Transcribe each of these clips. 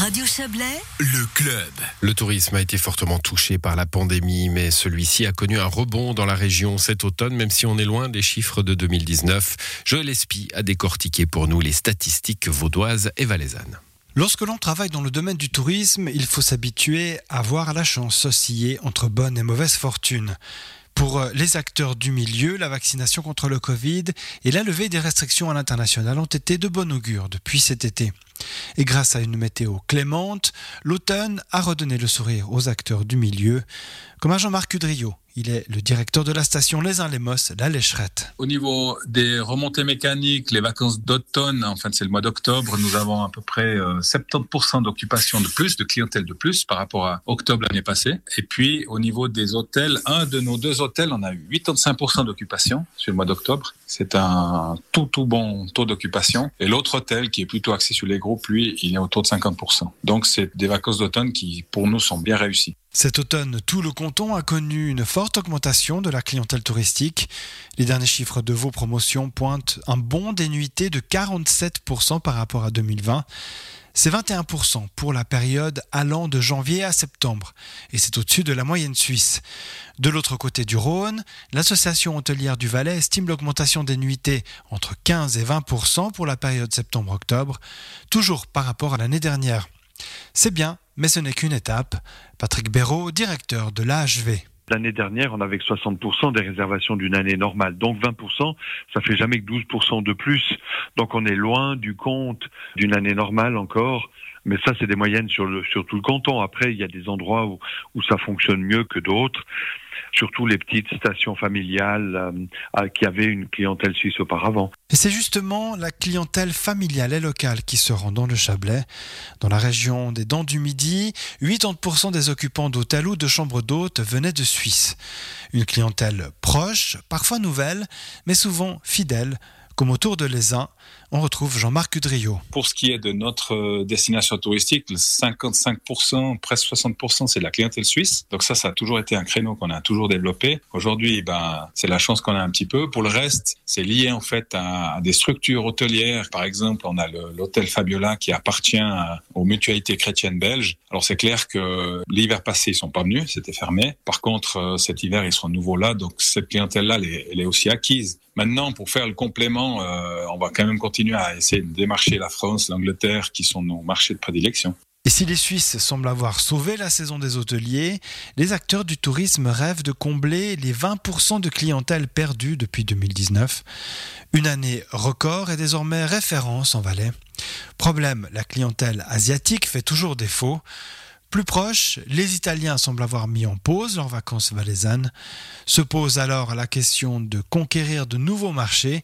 Radio Chablais, le club. Le tourisme a été fortement touché par la pandémie, mais celui-ci a connu un rebond dans la région cet automne, même si on est loin des chiffres de 2019. Joël Espy a décortiqué pour nous les statistiques vaudoises et valaisannes. Lorsque l'on travaille dans le domaine du tourisme, il faut s'habituer à voir la chance osciller entre bonne et mauvaise fortune. Pour les acteurs du milieu, la vaccination contre le Covid et la levée des restrictions à l'international ont été de bon augure depuis cet été. Et grâce à une météo clémente, l'automne a redonné le sourire aux acteurs du milieu, comme à Jean-Marc Udrio. Il est le directeur de la station Les Uns-les-Mosses, la Lécherette. Au niveau des remontées mécaniques, les vacances d'automne, en fait c'est le mois d'octobre, nous avons à peu près 70% euh, d'occupation de plus, de clientèle de plus par rapport à octobre l'année passée. Et puis au niveau des hôtels, un de nos deux hôtels, on a eu 85% d'occupation sur le mois d'octobre. C'est un tout tout bon taux d'occupation. Et l'autre hôtel qui est plutôt axé sur les groupes, lui, il est autour de 50%. Donc c'est des vacances d'automne qui pour nous sont bien réussies. Cet automne, tout le canton a connu une forte augmentation de la clientèle touristique. Les derniers chiffres de vos promotions pointent un bond d'énuité de 47% par rapport à 2020. C'est 21% pour la période allant de janvier à septembre, et c'est au-dessus de la moyenne suisse. De l'autre côté du Rhône, l'association hôtelière du Valais estime l'augmentation des nuitées entre 15 et 20% pour la période septembre-octobre, toujours par rapport à l'année dernière. C'est bien, mais ce n'est qu'une étape. Patrick Béraud, directeur de l'AHV. L'année dernière, on avait 60% des réservations d'une année normale. Donc 20%, ça fait jamais que 12% de plus. Donc on est loin du compte d'une année normale encore. Mais ça, c'est des moyennes sur, le, tout le canton. Après, il y a des endroits où, où ça fonctionne mieux que d'autres surtout les petites stations familiales euh, qui avaient une clientèle suisse auparavant. Et c'est justement la clientèle familiale et locale qui se rend dans le Chablais. Dans la région des Dents du Midi, 80% des occupants d'hôtels ou de chambres d'hôtes venaient de Suisse. Une clientèle proche, parfois nouvelle, mais souvent fidèle comme autour de Lézin, on retrouve Jean-Marc Udrio. Pour ce qui est de notre euh, destination touristique, 55%, presque 60%, c'est la clientèle suisse. Donc ça, ça a toujours été un créneau qu'on a toujours développé. Aujourd'hui, ben, c'est la chance qu'on a un petit peu. Pour le reste, c'est lié en fait à, des structures hôtelières. Par exemple, on a l'hôtel Fabiola qui appartient aux mutualités chrétiennes belges. Alors c'est clair que l'hiver passé, ils sont pas venus, c'était fermé. Par contre, euh, cet hiver, ils seront nouveau là. Donc cette clientèle-là, elle est aussi acquise. Maintenant, pour faire le complément, euh, on va quand même continuer à essayer de démarcher la France, l'Angleterre, qui sont nos marchés de prédilection. Et si les Suisses semblent avoir sauvé la saison des hôteliers, les acteurs du tourisme rêvent de combler les 20% de clientèle perdue depuis 2019. Une année record est désormais référence en Valais. Problème, la clientèle asiatique fait toujours défaut. Plus proche, les Italiens semblent avoir mis en pause leurs vacances valaisannes. Se pose alors la question de conquérir de nouveaux marchés.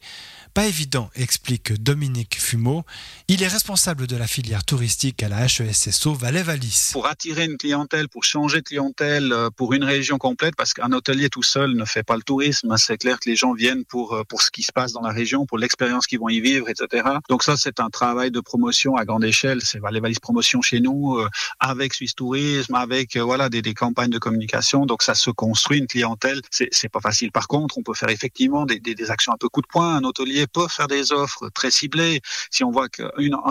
Pas évident, explique Dominique Fumeau. Il est responsable de la filière touristique à la HESSO Valais-Valis. Pour attirer une clientèle, pour changer de clientèle euh, pour une région complète, parce qu'un hôtelier tout seul ne fait pas le tourisme, c'est clair que les gens viennent pour, euh, pour ce qui se passe dans la région, pour l'expérience qu'ils vont y vivre, etc. Donc ça, c'est un travail de promotion à grande échelle. C'est Valais-Valis Promotion chez nous, euh, avec Suisse Tourisme, avec voilà des, campagnes de communication. Donc ça se construit une clientèle. C'est pas facile. Par contre, on peut faire effectivement des, des, des actions un peu coup de poing. Un hôtelier peuvent faire des offres très ciblées. Si on voit qu'un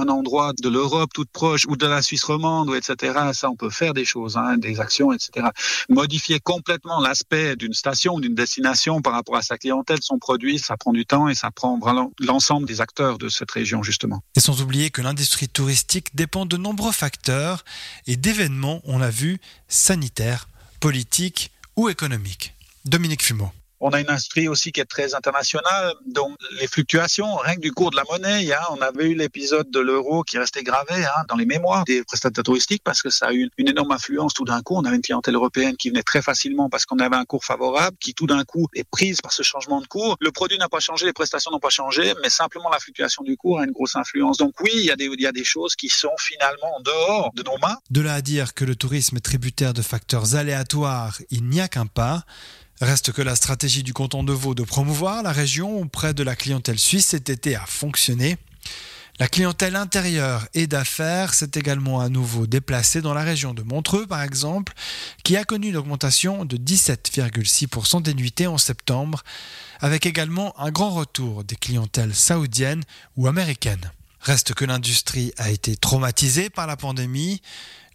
endroit de l'Europe toute proche ou de la Suisse romande, etc., ça, on peut faire des choses, hein, des actions, etc. Modifier complètement l'aspect d'une station d'une destination par rapport à sa clientèle, son produit, ça prend du temps et ça prend l'ensemble des acteurs de cette région, justement. Et sans oublier que l'industrie touristique dépend de nombreux facteurs et d'événements, on l'a vu, sanitaires, politiques ou économiques. Dominique Fumeau. On a une industrie aussi qui est très internationale, donc les fluctuations, rien que du cours de la monnaie, on avait eu l'épisode de l'euro qui restait gravé hein, dans les mémoires des prestataires touristiques parce que ça a eu une énorme influence tout d'un coup. On avait une clientèle européenne qui venait très facilement parce qu'on avait un cours favorable, qui tout d'un coup est prise par ce changement de cours. Le produit n'a pas changé, les prestations n'ont pas changé, mais simplement la fluctuation du cours a une grosse influence. Donc oui, il y a des choses qui sont finalement en dehors de nos mains. De là à dire que le tourisme est tributaire de facteurs aléatoires, il n'y a qu'un pas. Reste que la stratégie du canton de Vaud de promouvoir la région auprès de la clientèle suisse cet été a fonctionné. La clientèle intérieure et d'affaires s'est également à nouveau déplacée dans la région de Montreux, par exemple, qui a connu une augmentation de 17,6% des nuitées en septembre, avec également un grand retour des clientèles saoudiennes ou américaines. Reste que l'industrie a été traumatisée par la pandémie.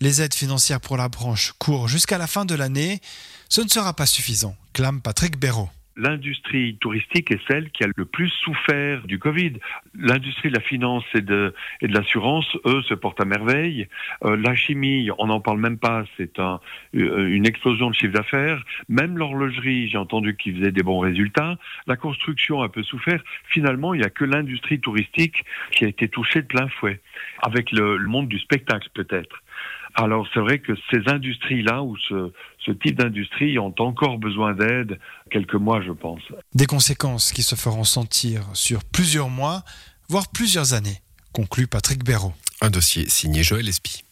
Les aides financières pour la branche courent jusqu'à la fin de l'année. Ce ne sera pas suffisant, clame Patrick Béraud l'industrie touristique est celle qui a le plus souffert du Covid. L'industrie de la finance et de, et de l'assurance, eux, se portent à merveille. Euh, la chimie, on n'en parle même pas, c'est un, euh, une explosion de chiffre d'affaires. Même l'horlogerie, j'ai entendu qu'ils faisaient des bons résultats. La construction a peu souffert. Finalement, il n'y a que l'industrie touristique qui a été touchée de plein fouet, avec le, le monde du spectacle peut-être. Alors c'est vrai que ces industries-là ou ce, ce type d'industrie ont encore besoin d'aide quelques mois, je pense. Des conséquences qui se feront sentir sur plusieurs mois, voire plusieurs années, conclut Patrick Béraud. Un dossier signé Joël Espy.